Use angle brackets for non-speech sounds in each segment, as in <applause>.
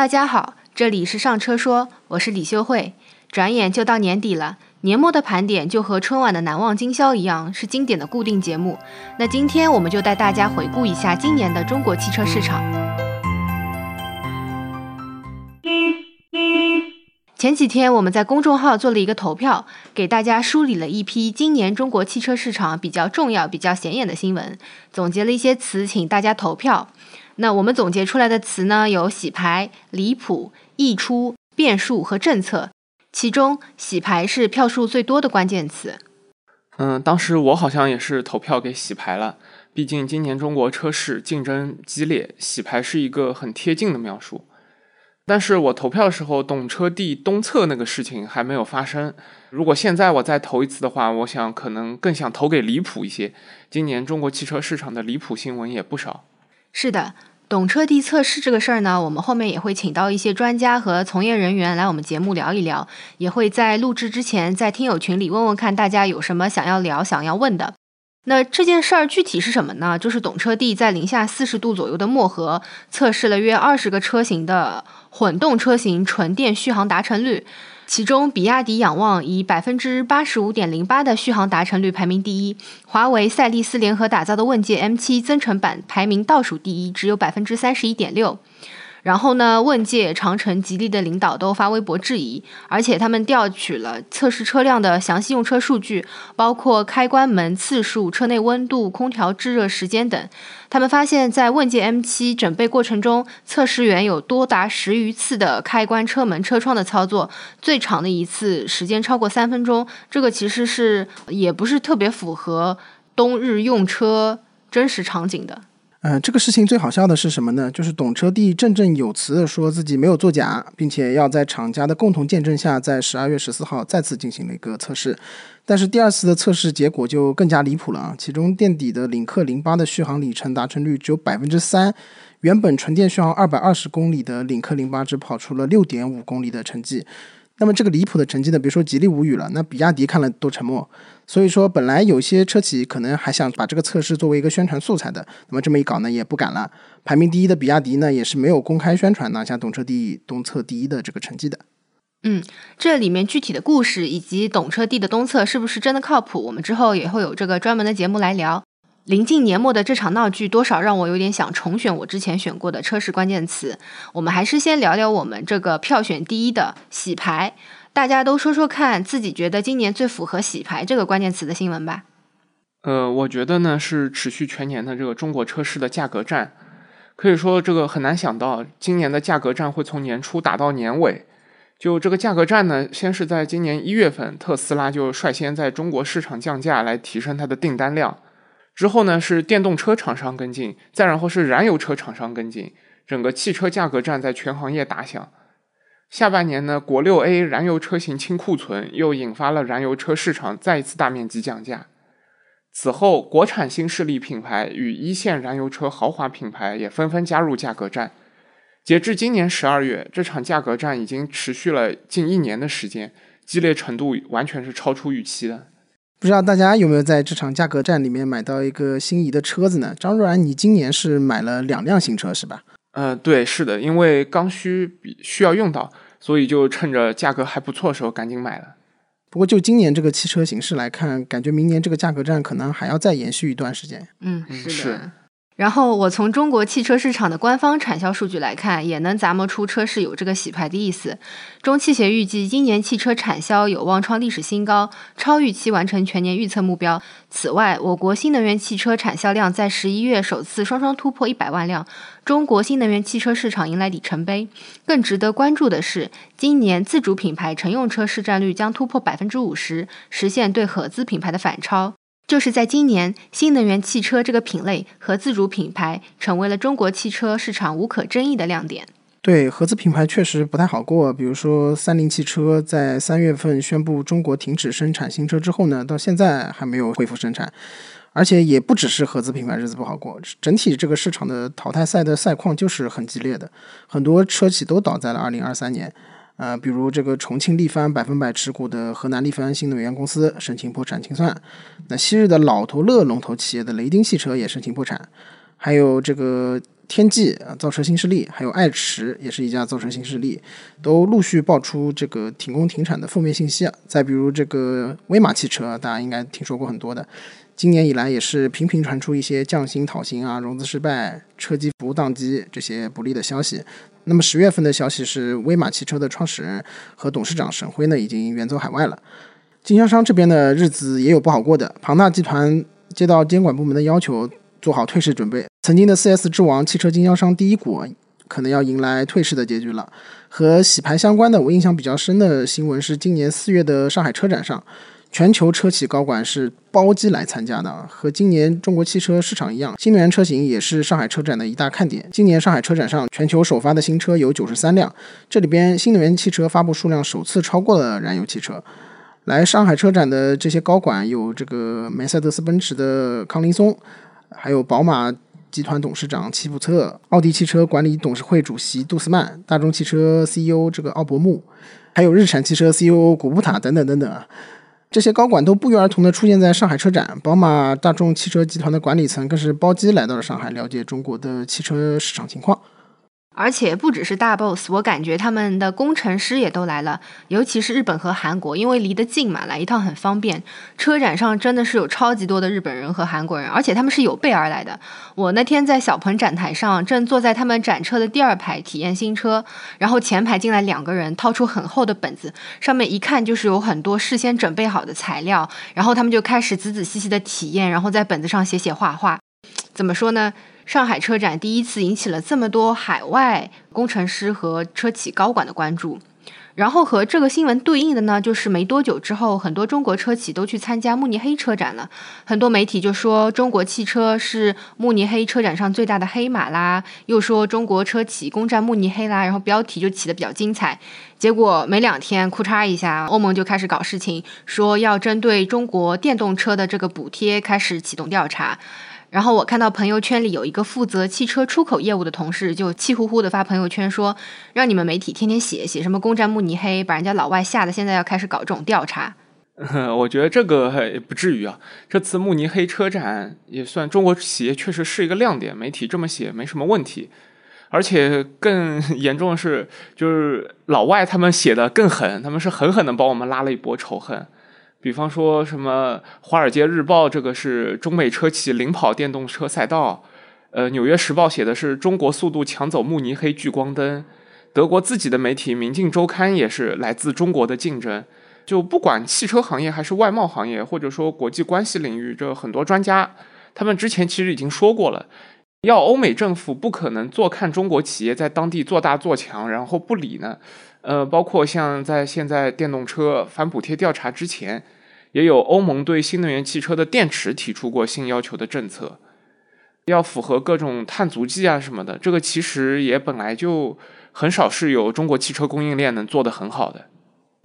大家好，这里是上车说，我是李秀慧。转眼就到年底了，年末的盘点就和春晚的难忘今宵一样，是经典的固定节目。那今天我们就带大家回顾一下今年的中国汽车市场。前几天我们在公众号做了一个投票，给大家梳理了一批今年中国汽车市场比较重要、比较显眼的新闻，总结了一些词，请大家投票。那我们总结出来的词呢，有洗牌、离谱、溢出、变数和政策。其中，洗牌是票数最多的关键词。嗯，当时我好像也是投票给洗牌了，毕竟今年中国车市竞争激烈，洗牌是一个很贴近的描述。但是我投票的时候，懂车帝东侧那个事情还没有发生。如果现在我再投一次的话，我想可能更想投给离谱一些。今年中国汽车市场的离谱新闻也不少。是的，懂车帝测试这个事儿呢，我们后面也会请到一些专家和从业人员来我们节目聊一聊，也会在录制之前在听友群里问问看大家有什么想要聊、想要问的。那这件事儿具体是什么呢？就是懂车帝在零下四十度左右的漠河测试了约二十个车型的混动车型纯电续航达成率，其中比亚迪仰望以百分之八十五点零八的续航达成率排名第一，华为赛力斯联合打造的问界 M7 增程版排名倒数第一，只有百分之三十一点六。然后呢，问界、长城、吉利的领导都发微博质疑，而且他们调取了测试车辆的详细用车数据，包括开关门次数、车内温度、空调制热时间等。他们发现，在问界 M7 准备过程中，测试员有多达十余次的开关车门、车窗的操作，最长的一次时间超过三分钟。这个其实是也不是特别符合冬日用车真实场景的。呃，这个事情最好笑的是什么呢？就是懂车帝振振有词的说自己没有作假，并且要在厂家的共同见证下，在十二月十四号再次进行了一个测试。但是第二次的测试结果就更加离谱了啊！其中垫底的领克零八的续航里程达成率只有百分之三，原本纯电续航二百二十公里的领克零八只跑出了六点五公里的成绩。那么这个离谱的成绩呢？别说吉利无语了，那比亚迪看了都沉默。所以说，本来有些车企可能还想把这个测试作为一个宣传素材的，那么这么一搞呢，也不敢了。排名第一的比亚迪呢，也是没有公开宣传拿下懂车帝东侧第一的这个成绩的。嗯，这里面具体的故事以及懂车帝的东侧是不是真的靠谱，我们之后也会有这个专门的节目来聊。临近年末的这场闹剧，多少让我有点想重选我之前选过的车市关键词。我们还是先聊聊我们这个票选第一的洗牌，大家都说说看自己觉得今年最符合洗牌这个关键词的新闻吧。呃，我觉得呢是持续全年的这个中国车市的价格战，可以说这个很难想到今年的价格战会从年初打到年尾。就这个价格战呢，先是在今年一月份，特斯拉就率先在中国市场降价来提升它的订单量。之后呢，是电动车厂商跟进，再然后是燃油车厂商跟进，整个汽车价格战在全行业打响。下半年呢，国六 A 燃油车型清库存，又引发了燃油车市场再一次大面积降价。此后，国产新势力品牌与一线燃油车豪华品牌也纷纷加入价格战。截至今年十二月，这场价格战已经持续了近一年的时间，激烈程度完全是超出预期的。不知道大家有没有在这场价格战里面买到一个心仪的车子呢？张若然，你今年是买了两辆新车是吧？呃，对，是的，因为刚需比需要用到，所以就趁着价格还不错的时候赶紧买了。不过就今年这个汽车形势来看，感觉明年这个价格战可能还要再延续一段时间。嗯，是的。然后我从中国汽车市场的官方产销数据来看，也能咂摸出车市有这个洗牌的意思。中汽协预计，今年汽车产销有望创历史新高，超预期完成全年预测目标。此外，我国新能源汽车产销量在十一月首次双双突破一百万辆，中国新能源汽车市场迎来里程碑。更值得关注的是，今年自主品牌乘用车市占率将突破百分之五十，实现对合资品牌的反超。就是在今年，新能源汽车这个品类和自主品牌成为了中国汽车市场无可争议的亮点。对，合资品牌确实不太好过。比如说，三菱汽车在三月份宣布中国停止生产新车之后呢，到现在还没有恢复生产。而且也不只是合资品牌日子不好过，整体这个市场的淘汰赛的赛况就是很激烈的，很多车企都倒在了二零二三年。呃，比如这个重庆力帆百分百持股的河南力帆新能源公司申请破产清算，那昔日的老头乐龙头企业的雷丁汽车也申请破产，还有这个天际啊造车新势力，还有爱驰也是一家造车新势力，都陆续爆出这个停工停产的负面信息啊。再比如这个威马汽车，大家应该听说过很多的，今年以来也是频频传出一些降薪讨薪啊、融资失败、车机服务宕机这些不利的消息。那么十月份的消息是，威马汽车的创始人和董事长沈辉呢已经远走海外了。经销商这边的日子也有不好过的，庞大集团接到监管部门的要求。做好退市准备。曾经的四 S 之王汽车经销商第一股可能要迎来退市的结局了。和洗牌相关的，我印象比较深的新闻是今年四月的上海车展上，全球车企高管是包机来参加的。和今年中国汽车市场一样，新能源车型也是上海车展的一大看点。今年上海车展上，全球首发的新车有九十三辆，这里边新能源汽车发布数量首次超过了燃油汽车。来上海车展的这些高管有这个梅赛德斯奔驰的康林松。还有宝马集团董事长齐普策、奥迪汽车管理董事会主席杜斯曼、大众汽车 CEO 这个奥伯穆，还有日产汽车 CEO 古布塔等等等等，这些高管都不约而同的出现在上海车展。宝马、大众汽车集团的管理层更是包机来到了上海，了解中国的汽车市场情况。而且不只是大 boss，我感觉他们的工程师也都来了，尤其是日本和韩国，因为离得近嘛，来一趟很方便。车展上真的是有超级多的日本人和韩国人，而且他们是有备而来的。我那天在小鹏展台上，正坐在他们展车的第二排体验新车，然后前排进来两个人，掏出很厚的本子，上面一看就是有很多事先准备好的材料，然后他们就开始仔仔细细的体验，然后在本子上写写画画。怎么说呢？上海车展第一次引起了这么多海外工程师和车企高管的关注，然后和这个新闻对应的呢，就是没多久之后，很多中国车企都去参加慕尼黑车展了。很多媒体就说中国汽车是慕尼黑车展上最大的黑马啦，又说中国车企攻占慕尼黑啦，然后标题就起的比较精彩。结果没两天，库嚓一下，欧盟就开始搞事情，说要针对中国电动车的这个补贴开始启动调查。然后我看到朋友圈里有一个负责汽车出口业务的同事，就气呼呼的发朋友圈说：“让你们媒体天天写写什么攻占慕尼黑，把人家老外吓得现在要开始搞这种调查。<laughs> ”我觉得这个不至于啊，这次慕尼黑车展也算中国企业确实是一个亮点，媒体这么写没什么问题。而且更 <laughs> 严重的是，就是老外他们写的更狠，他们是狠狠的帮我们拉了一波仇恨。比方说什么《华尔街日报》这个是中美车企领跑电动车赛道，呃，《纽约时报》写的是中国速度抢走慕尼黑聚光灯，德国自己的媒体《明镜周刊》也是来自中国的竞争。就不管汽车行业还是外贸行业，或者说国际关系领域，这很多专家他们之前其实已经说过了，要欧美政府不可能坐看中国企业在当地做大做强，然后不理呢。呃，包括像在现在电动车反补贴调查之前，也有欧盟对新能源汽车的电池提出过新要求的政策，要符合各种碳足迹啊什么的。这个其实也本来就很少是有中国汽车供应链能做得很好的。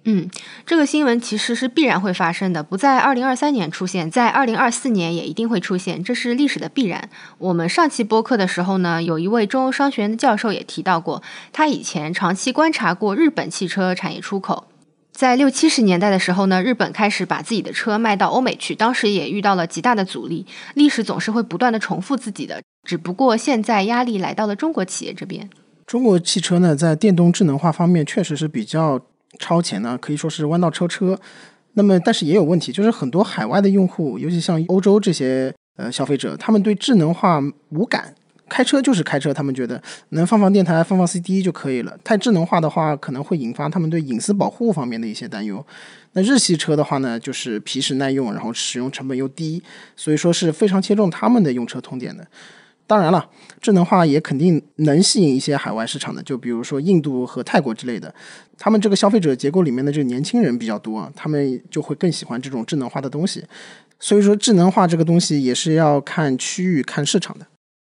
嗯，这个新闻其实是必然会发生的，不在二零二三年出现，在二零二四年也一定会出现，这是历史的必然。我们上期播客的时候呢，有一位中欧商学院的教授也提到过，他以前长期观察过日本汽车产业出口，在六七十年代的时候呢，日本开始把自己的车卖到欧美去，当时也遇到了极大的阻力。历史总是会不断的重复自己的，只不过现在压力来到了中国企业这边。中国汽车呢，在电动智能化方面确实是比较。超前呢，可以说是弯道超车。那么，但是也有问题，就是很多海外的用户，尤其像欧洲这些呃消费者，他们对智能化无感，开车就是开车，他们觉得能放放电台、放放 CD 就可以了。太智能化的话，可能会引发他们对隐私保护方面的一些担忧。那日系车的话呢，就是皮实耐用，然后使用成本又低，所以说是非常切中他们的用车痛点的。当然了，智能化也肯定能吸引一些海外市场的，就比如说印度和泰国之类的，他们这个消费者结构里面的这个年轻人比较多，他们就会更喜欢这种智能化的东西。所以说，智能化这个东西也是要看区域、看市场的。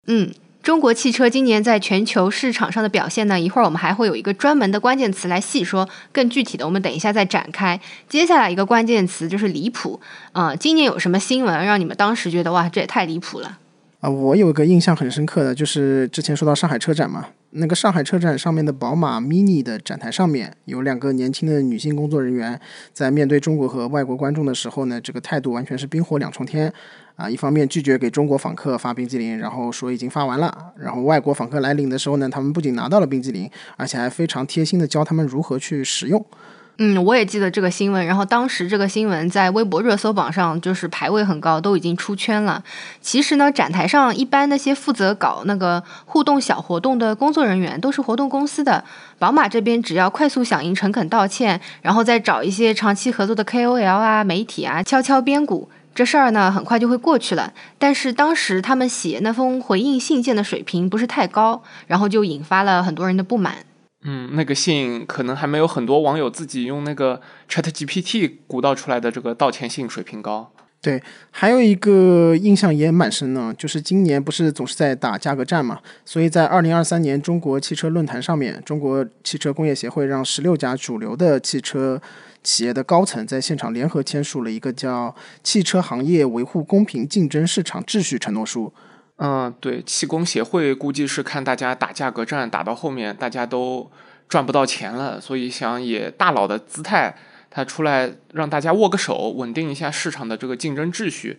嗯，中国汽车今年在全球市场上的表现呢，一会儿我们还会有一个专门的关键词来细说，更具体的我们等一下再展开。接下来一个关键词就是离谱啊！今年有什么新闻让你们当时觉得哇，这也太离谱了？啊，我有一个印象很深刻的，就是之前说到上海车展嘛，那个上海车展上面的宝马 Mini 的展台上面，有两个年轻的女性工作人员，在面对中国和外国观众的时候呢，这个态度完全是冰火两重天。啊，一方面拒绝给中国访客发冰激凌，然后说已经发完了，然后外国访客来领的时候呢，他们不仅拿到了冰激凌，而且还非常贴心的教他们如何去使用。嗯，我也记得这个新闻。然后当时这个新闻在微博热搜榜上就是排位很高，都已经出圈了。其实呢，展台上一般那些负责搞那个互动小活动的工作人员都是活动公司的。宝马这边只要快速响应、诚恳道歉，然后再找一些长期合作的 KOL 啊、媒体啊，敲敲边鼓，这事儿呢很快就会过去了。但是当时他们写那封回应信件的水平不是太高，然后就引发了很多人的不满。嗯，那个信可能还没有很多网友自己用那个 Chat GPT 鼓捣出来的这个道歉信水平高。对，还有一个印象也蛮深的，就是今年不是总是在打价格战嘛，所以在二零二三年中国汽车论坛上面，中国汽车工业协会让十六家主流的汽车企业的高层在现场联合签署了一个叫《汽车行业维护公平竞争市场秩序承诺书》。嗯，对，气功协会估计是看大家打价格战打到后面，大家都赚不到钱了，所以想以大佬的姿态，他出来让大家握个手，稳定一下市场的这个竞争秩序。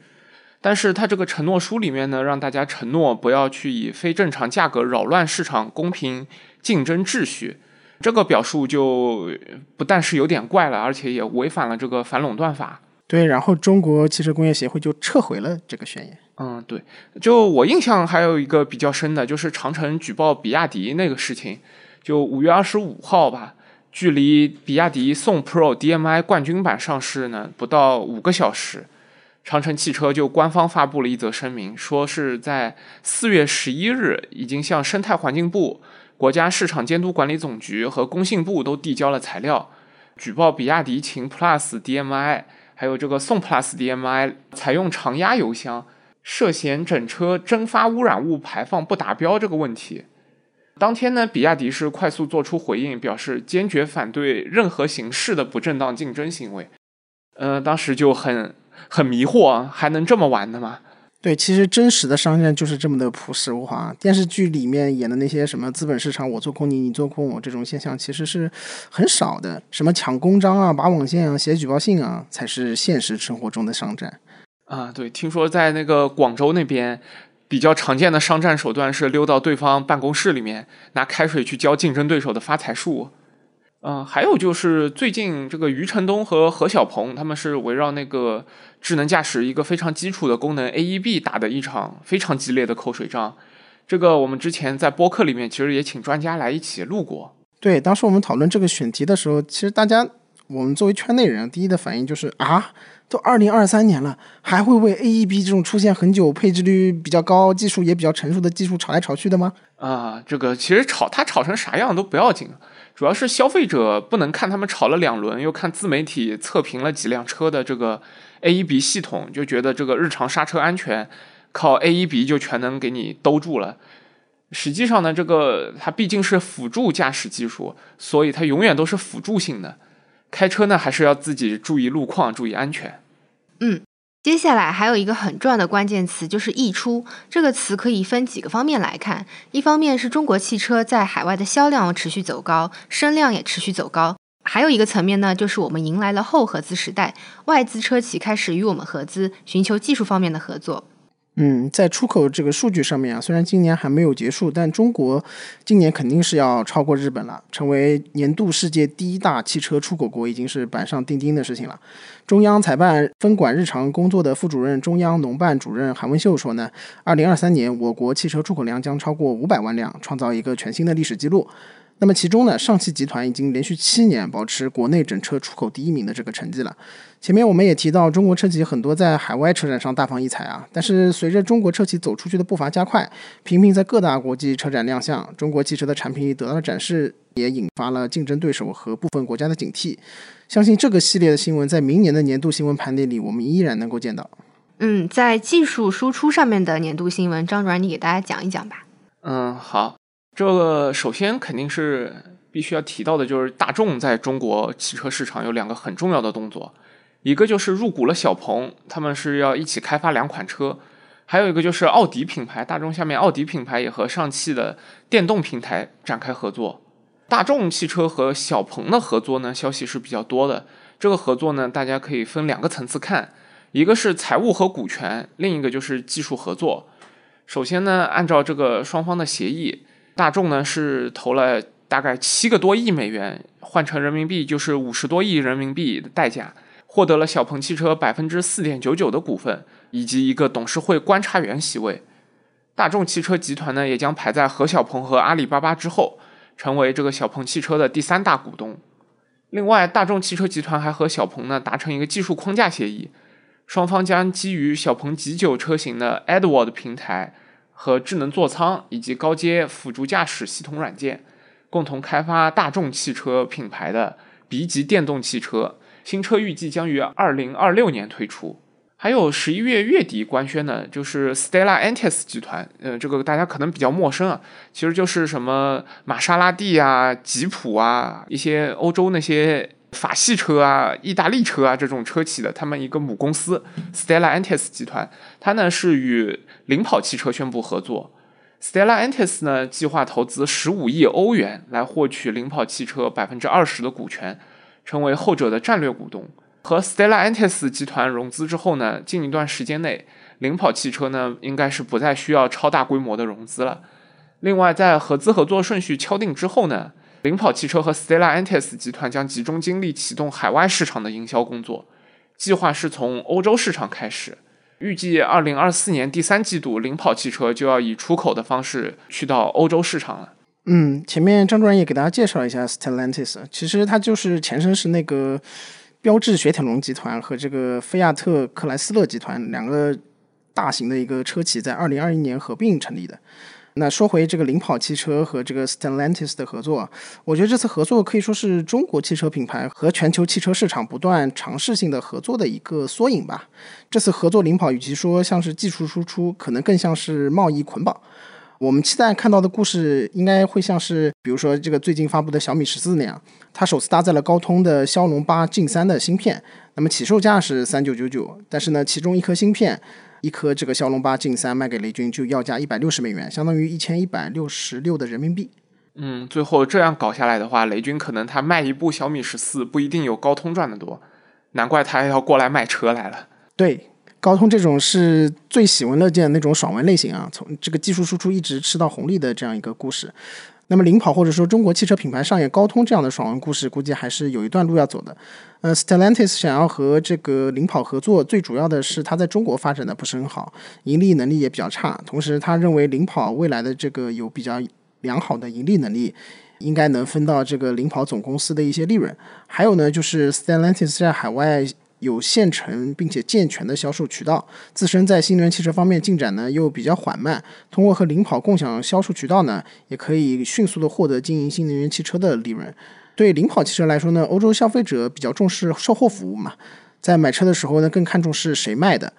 但是他这个承诺书里面呢，让大家承诺不要去以非正常价格扰乱市场公平竞争秩序，这个表述就不但是有点怪了，而且也违反了这个反垄断法。对，然后中国汽车工业协会就撤回了这个宣言。嗯，对，就我印象还有一个比较深的，就是长城举报比亚迪那个事情，就五月二十五号吧，距离比亚迪宋 Pro DM-i 冠军版上市呢不到五个小时，长城汽车就官方发布了一则声明，说是在四月十一日已经向生态环境部、国家市场监督管理总局和工信部都递交了材料，举报比亚迪秦 Plus DM-i 还有这个宋 Plus DM-i 采用常压油箱。涉嫌整车蒸发污染物排放不达标这个问题，当天呢，比亚迪是快速做出回应，表示坚决反对任何形式的不正当竞争行为。呃，当时就很很迷惑，还能这么玩的吗？对，其实真实的商战就是这么的朴实无华。电视剧里面演的那些什么资本市场我做空你，你做空我这种现象，其实是很少的。什么抢公章啊、拔网线啊、写举报信啊，才是现实生活中的商战。啊，对，听说在那个广州那边，比较常见的商战手段是溜到对方办公室里面拿开水去浇竞争对手的发财树。嗯，还有就是最近这个余承东和何小鹏他们是围绕那个智能驾驶一个非常基础的功能 AEB 打的一场非常激烈的口水仗。这个我们之前在播客里面其实也请专家来一起录过。对，当时我们讨论这个选题的时候，其实大家我们作为圈内人，第一的反应就是啊。都二零二三年了，还会为 AEB 这种出现很久、配置率比较高、技术也比较成熟的技术吵来吵去的吗？啊，这个其实吵它吵成啥样都不要紧，主要是消费者不能看他们吵了两轮，又看自媒体测评了几辆车的这个 AEB 系统，就觉得这个日常刹车安全靠 AEB 就全能给你兜住了。实际上呢，这个它毕竟是辅助驾驶技术，所以它永远都是辅助性的。开车呢，还是要自己注意路况，注意安全。嗯，接下来还有一个很重要的关键词，就是溢出。这个词可以分几个方面来看：一方面是中国汽车在海外的销量持续走高，声量也持续走高；还有一个层面呢，就是我们迎来了后合资时代，外资车企开始与我们合资，寻求技术方面的合作。嗯，在出口这个数据上面啊，虽然今年还没有结束，但中国今年肯定是要超过日本了，成为年度世界第一大汽车出口国，已经是板上钉钉的事情了。中央财办分管日常工作的副主任、中央农办主任韩文秀说呢，二零二三年我国汽车出口量将超过五百万辆，创造一个全新的历史记录。那么其中呢，上汽集团已经连续七年保持国内整车出口第一名的这个成绩了。前面我们也提到，中国车企很多在海外车展上大放异彩啊。但是随着中国车企走出去的步伐加快，频频在各大国际车展亮相，中国汽车的产品得到了展示，也引发了竞争对手和部分国家的警惕。相信这个系列的新闻在明年的年度新闻盘点里，我们依然能够见到。嗯，在技术输出上面的年度新闻，张主任你给大家讲一讲吧。嗯，好。这个首先肯定是必须要提到的，就是大众在中国汽车市场有两个很重要的动作，一个就是入股了小鹏，他们是要一起开发两款车；还有一个就是奥迪品牌，大众下面奥迪品牌也和上汽的电动平台展开合作。大众汽车和小鹏的合作呢，消息是比较多的。这个合作呢，大家可以分两个层次看，一个是财务和股权，另一个就是技术合作。首先呢，按照这个双方的协议，大众呢是投了大概七个多亿美元，换成人民币就是五十多亿人民币的代价，获得了小鹏汽车百分之四点九九的股份，以及一个董事会观察员席位。大众汽车集团呢，也将排在何小鹏和阿里巴巴之后。成为这个小鹏汽车的第三大股东。另外，大众汽车集团还和小鹏呢达成一个技术框架协议，双方将基于小鹏 G9 车型的 Edward 平台和智能座舱以及高阶辅助驾驶系统软件，共同开发大众汽车品牌的 B 级电动汽车。新车预计将于二零二六年推出。还有十一月月底官宣的，就是 Stella Antis 集团，呃，这个大家可能比较陌生啊，其实就是什么玛莎拉蒂啊、吉普啊，一些欧洲那些法系车啊、意大利车啊这种车企的，他们一个母公司 Stellaantis 集团，它呢是与领跑汽车宣布合作 Stellaantis 呢计划投资十五亿欧元来获取领跑汽车百分之二十的股权，成为后者的战略股东。和 Stellantis 集团融资之后呢，近一段时间内，领跑汽车呢应该是不再需要超大规模的融资了。另外，在合资合作顺序敲定之后呢，领跑汽车和 Stellantis 集团将集中精力启动海外市场的营销工作，计划是从欧洲市场开始，预计二零二四年第三季度，领跑汽车就要以出口的方式去到欧洲市场了。嗯，前面张主任也给大家介绍一下 Stellantis，其实它就是前身是那个。标致雪铁龙集团和这个菲亚特克莱斯勒集团两个大型的一个车企在二零二一年合并成立的。那说回这个领跑汽车和这个 Stellantis 的合作，我觉得这次合作可以说是中国汽车品牌和全球汽车市场不断尝试性的合作的一个缩影吧。这次合作领跑与其说像是技术输出，可能更像是贸易捆绑。我们期待看到的故事应该会像是，比如说这个最近发布的小米十四那样，它首次搭载了高通的骁龙八 Gen 三的芯片，那么起售价是三九九九，但是呢，其中一颗芯片，一颗这个骁龙八 Gen 三卖给雷军就要价一百六十美元，相当于一千一百六十六的人民币。嗯，最后这样搞下来的话，雷军可能他卖一部小米十四不一定有高通赚的多，难怪他要过来卖车来了。对。高通这种是最喜闻乐见的那种爽文类型啊，从这个技术输出一直吃到红利的这样一个故事。那么领跑或者说中国汽车品牌上演高通这样的爽文故事，估计还是有一段路要走的。呃，Stellantis 想要和这个领跑合作，最主要的是它在中国发展的不是很好，盈利能力也比较差。同时，他认为领跑未来的这个有比较良好的盈利能力，应该能分到这个领跑总公司的一些利润。还有呢，就是 Stellantis 在海外。有现成并且健全的销售渠道，自身在新能源汽车方面进展呢又比较缓慢，通过和领跑共享销售渠道呢，也可以迅速的获得经营新能源汽车的利润。对领跑汽车来说呢，欧洲消费者比较重视售后服务嘛，在买车的时候呢，更看重是谁卖的。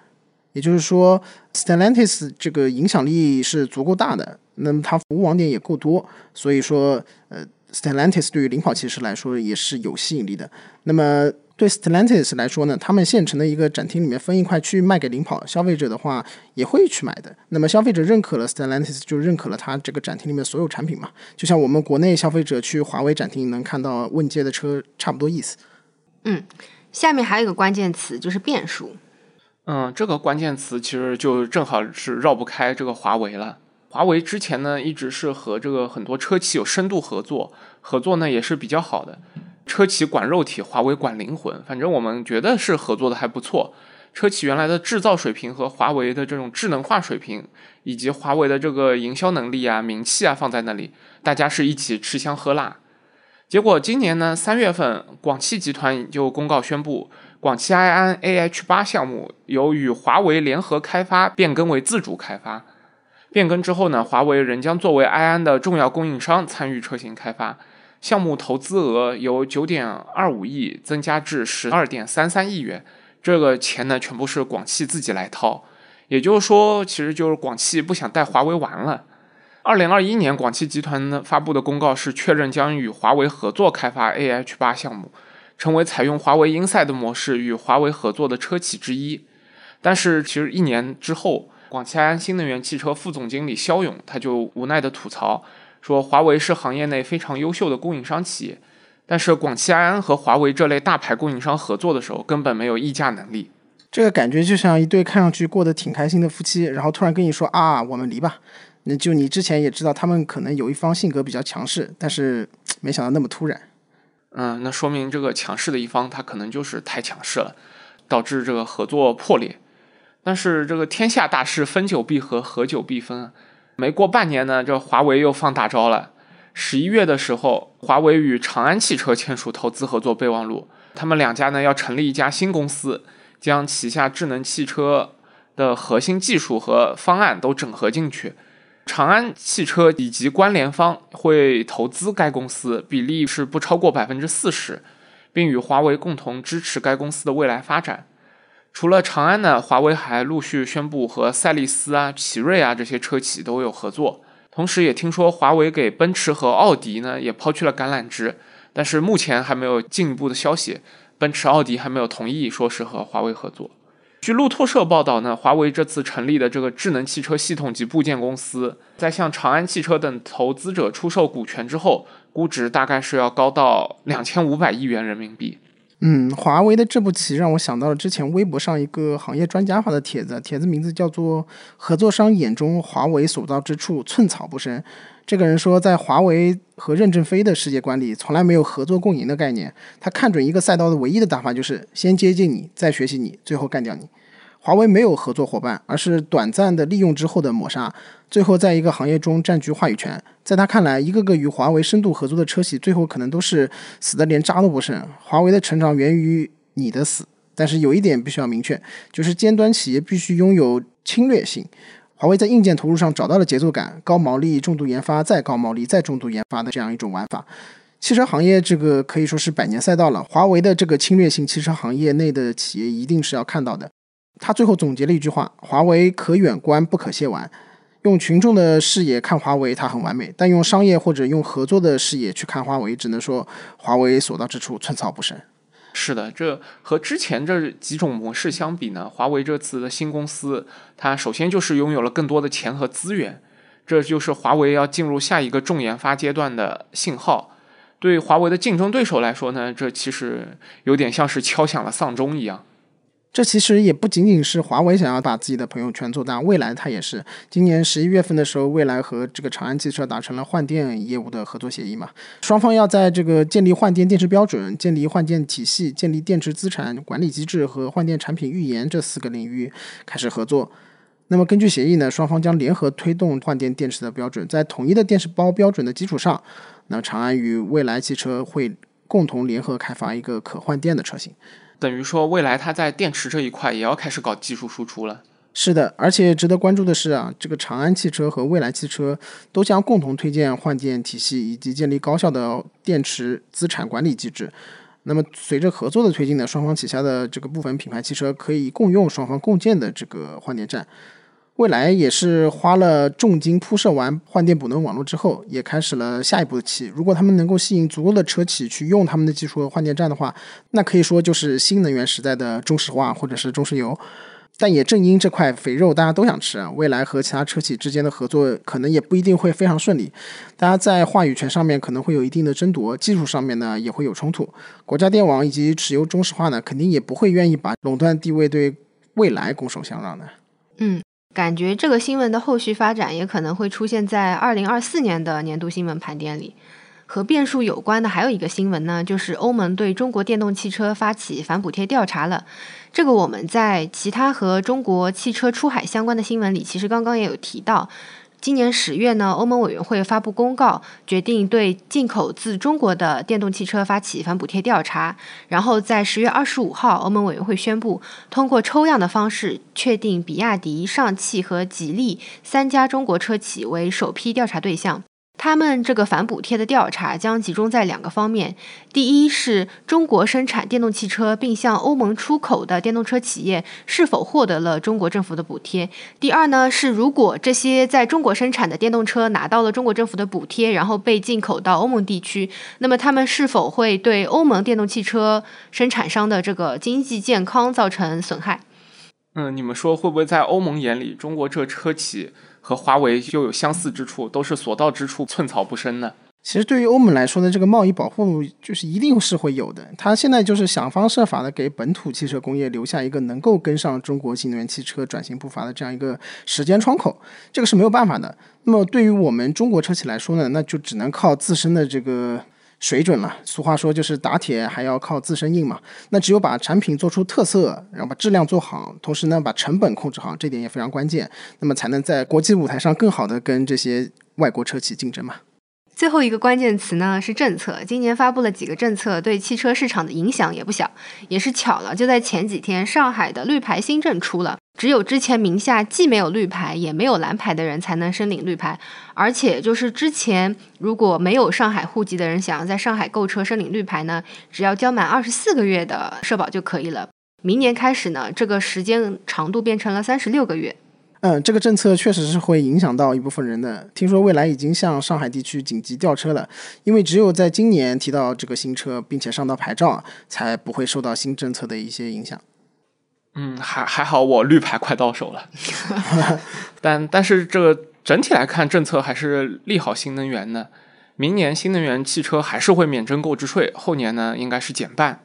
也就是说，Stellantis 这个影响力是足够大的，那么它服务网点也够多，所以说，呃，Stellantis 对于领跑汽车来说也是有吸引力的。那么。对 Stellantis 来说呢，他们现成的一个展厅里面分一块区域卖给领跑消费者的话，也会去买的。那么消费者认可了 Stellantis，就认可了它这个展厅里面所有产品嘛。就像我们国内消费者去华为展厅能看到问界的车差不多意思。嗯，下面还有一个关键词就是变数。嗯，这个关键词其实就正好是绕不开这个华为了。华为之前呢一直是和这个很多车企有深度合作，合作呢也是比较好的。车企管肉体，华为管灵魂。反正我们觉得是合作的还不错。车企原来的制造水平和华为的这种智能化水平，以及华为的这个营销能力啊、名气啊放在那里，大家是一起吃香喝辣。结果今年呢，三月份，广汽集团就公告宣布，广汽埃安 AH 八项目由与华为联合开发变更为自主开发。变更之后呢，华为仍将作为埃安的重要供应商参与车型开发。项目投资额由九点二五亿增加至十二点三三亿元，这个钱呢全部是广汽自己来掏，也就是说，其实就是广汽不想带华为玩了。二零二一年，广汽集团呢发布的公告是确认将与华为合作开发 A H 八项目，成为采用华为 Inside 模式与华为合作的车企之一。但是，其实一年之后。广汽安新能源汽车副总经理肖勇他就无奈的吐槽说，华为是行业内非常优秀的供应商企业，但是广汽埃安和华为这类大牌供应商合作的时候，根本没有议价能力。这个感觉就像一对看上去过得挺开心的夫妻，然后突然跟你说啊，我们离吧。那就你之前也知道，他们可能有一方性格比较强势，但是 <tsk> 没想到那么突然。嗯，那说明这个强势的一方他可能就是太强势了，导致这个合作破裂。但是这个天下大势，分久必合，合久必分。没过半年呢，这华为又放大招了。十一月的时候，华为与长安汽车签署投资合作备忘录，他们两家呢要成立一家新公司。将旗下智能汽车的核心技术和方案都整合进去，长安汽车以及关联方会投资该公司，比例是不超过百分之四十，并与华为共同支持该公司的未来发展。除了长安呢，华为还陆续宣布和赛力斯啊、奇瑞啊这些车企都有合作，同时也听说华为给奔驰和奥迪呢也抛去了橄榄枝，但是目前还没有进一步的消息。奔驰、奥迪还没有同意说是和华为合作。据路透社报道呢，华为这次成立的这个智能汽车系统及部件公司，在向长安汽车等投资者出售股权之后，估值大概是要高到两千五百亿元人民币。嗯，华为的这步棋让我想到了之前微博上一个行业专家发的帖子，帖子名字叫做“合作商眼中华为所到之处寸草不生”。这个人说，在华为和任正非的世界观里，从来没有合作共赢的概念。他看准一个赛道的唯一的打法就是先接近你，再学习你，最后干掉你。华为没有合作伙伴，而是短暂的利用之后的抹杀，最后在一个行业中占据话语权。在他看来，一个个与华为深度合作的车企，最后可能都是死的连渣都不剩。华为的成长源于你的死，但是有一点必须要明确，就是尖端企业必须拥有侵略性。华为在硬件投入上找到了节奏感，高毛利、重度研发，再高毛利、再重度研发的这样一种玩法。汽车行业这个可以说是百年赛道了，华为的这个侵略性，汽车行业内的企业一定是要看到的。他最后总结了一句话：“华为可远观不可亵玩。”用群众的视野看华为，它很完美；但用商业或者用合作的视野去看华为，只能说华为所到之处寸草不生。是的，这和之前这几种模式相比呢？华为这次的新公司，它首先就是拥有了更多的钱和资源，这就是华为要进入下一个重研发阶段的信号。对华为的竞争对手来说呢，这其实有点像是敲响了丧钟一样。这其实也不仅仅是华为想要把自己的朋友圈做大，未来它也是。今年十一月份的时候，未来和这个长安汽车达成了换电业务的合作协议嘛，双方要在这个建立换电电池标准、建立换电体系、建立电池资产管理机制和换电产品预研这四个领域开始合作。那么根据协议呢，双方将联合推动换电电池的标准，在统一的电池包标准的基础上，那长安与未来汽车会共同联合开发一个可换电的车型。等于说，未来它在电池这一块也要开始搞技术输出了。是的，而且值得关注的是啊，这个长安汽车和蔚来汽车都将共同推荐换电体系以及建立高效的电池资产管理机制。那么，随着合作的推进呢，双方旗下的这个部分品牌汽车可以共用双方共建的这个换电站。未来也是花了重金铺设完换电补能网络之后，也开始了下一步的棋。如果他们能够吸引足够的车企去用他们的技术和换电站的话，那可以说就是新能源时代的中石化或者是中石油。但也正因这块肥肉大家都想吃，未来和其他车企之间的合作可能也不一定会非常顺利。大家在话语权上面可能会有一定的争夺，技术上面呢也会有冲突。国家电网以及持有中石化呢，肯定也不会愿意把垄断地位对未来拱手相让的。嗯。感觉这个新闻的后续发展也可能会出现在二零二四年的年度新闻盘点里。和变数有关的还有一个新闻呢，就是欧盟对中国电动汽车发起反补贴调查了。这个我们在其他和中国汽车出海相关的新闻里，其实刚刚也有提到。今年十月呢，欧盟委员会发布公告，决定对进口自中国的电动汽车发起反补贴调查。然后在十月二十五号，欧盟委员会宣布通过抽样的方式，确定比亚迪、上汽和吉利三家中国车企为首批调查对象。他们这个反补贴的调查将集中在两个方面：第一是中国生产电动汽车并向欧盟出口的电动车企业是否获得了中国政府的补贴；第二呢是如果这些在中国生产的电动车拿到了中国政府的补贴，然后被进口到欧盟地区，那么他们是否会对欧盟电动汽车生产商的这个经济健康造成损害？嗯，你们说会不会在欧盟眼里，中国这车企和华为就有相似之处，都是所到之处寸草不生呢？其实对于欧盟来说呢，这个贸易保护就是一定是会有的。它现在就是想方设法的给本土汽车工业留下一个能够跟上中国新能源汽车转型步伐的这样一个时间窗口，这个是没有办法的。那么对于我们中国车企来说呢，那就只能靠自身的这个水准了。俗话说就是打铁还要靠自身硬嘛。那只有把产品做出特色，然后把质量做好，同时呢把成本控制好，这点也非常关键，那么才能在国际舞台上更好的跟这些外国车企竞争嘛。最后一个关键词呢是政策，今年发布了几个政策，对汽车市场的影响也不小。也是巧了，就在前几天，上海的绿牌新政出了，只有之前名下既没有绿牌也没有蓝牌的人才能申领绿牌，而且就是之前如果没有上海户籍的人想要在上海购车申领绿牌呢，只要交满二十四个月的社保就可以了。明年开始呢，这个时间长度变成了三十六个月。嗯，这个政策确实是会影响到一部分人的。听说未来已经向上海地区紧急调车了，因为只有在今年提到这个新车，并且上到牌照，才不会受到新政策的一些影响。嗯，还还好，我绿牌快到手了。<laughs> 但但是这个整体来看，政策还是利好新能源的。明年新能源汽车还是会免征购置税，后年呢应该是减半。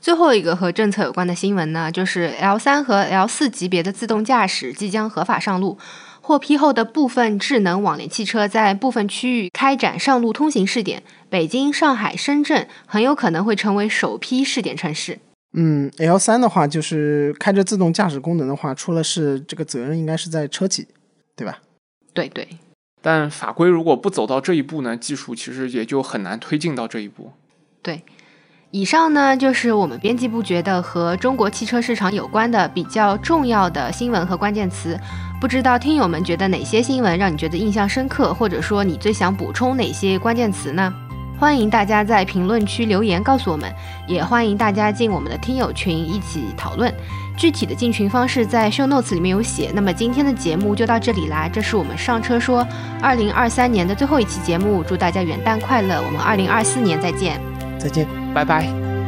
最后一个和政策有关的新闻呢，就是 L 三和 L 四级别的自动驾驶即将合法上路。获批后的部分智能网联汽车在部分区域开展上路通行试点，北京、上海、深圳很有可能会成为首批试点城市。嗯，L 三的话就是开着自动驾驶功能的话，出了事，这个责任应该是在车企，对吧？对对。但法规如果不走到这一步呢，技术其实也就很难推进到这一步。对。以上呢就是我们编辑部觉得和中国汽车市场有关的比较重要的新闻和关键词。不知道听友们觉得哪些新闻让你觉得印象深刻，或者说你最想补充哪些关键词呢？欢迎大家在评论区留言告诉我们，也欢迎大家进我们的听友群一起讨论。具体的进群方式在 show notes 里面有写。那么今天的节目就到这里啦，这是我们上车说二零二三年的最后一期节目，祝大家元旦快乐，我们二零二四年再见。再见，拜拜。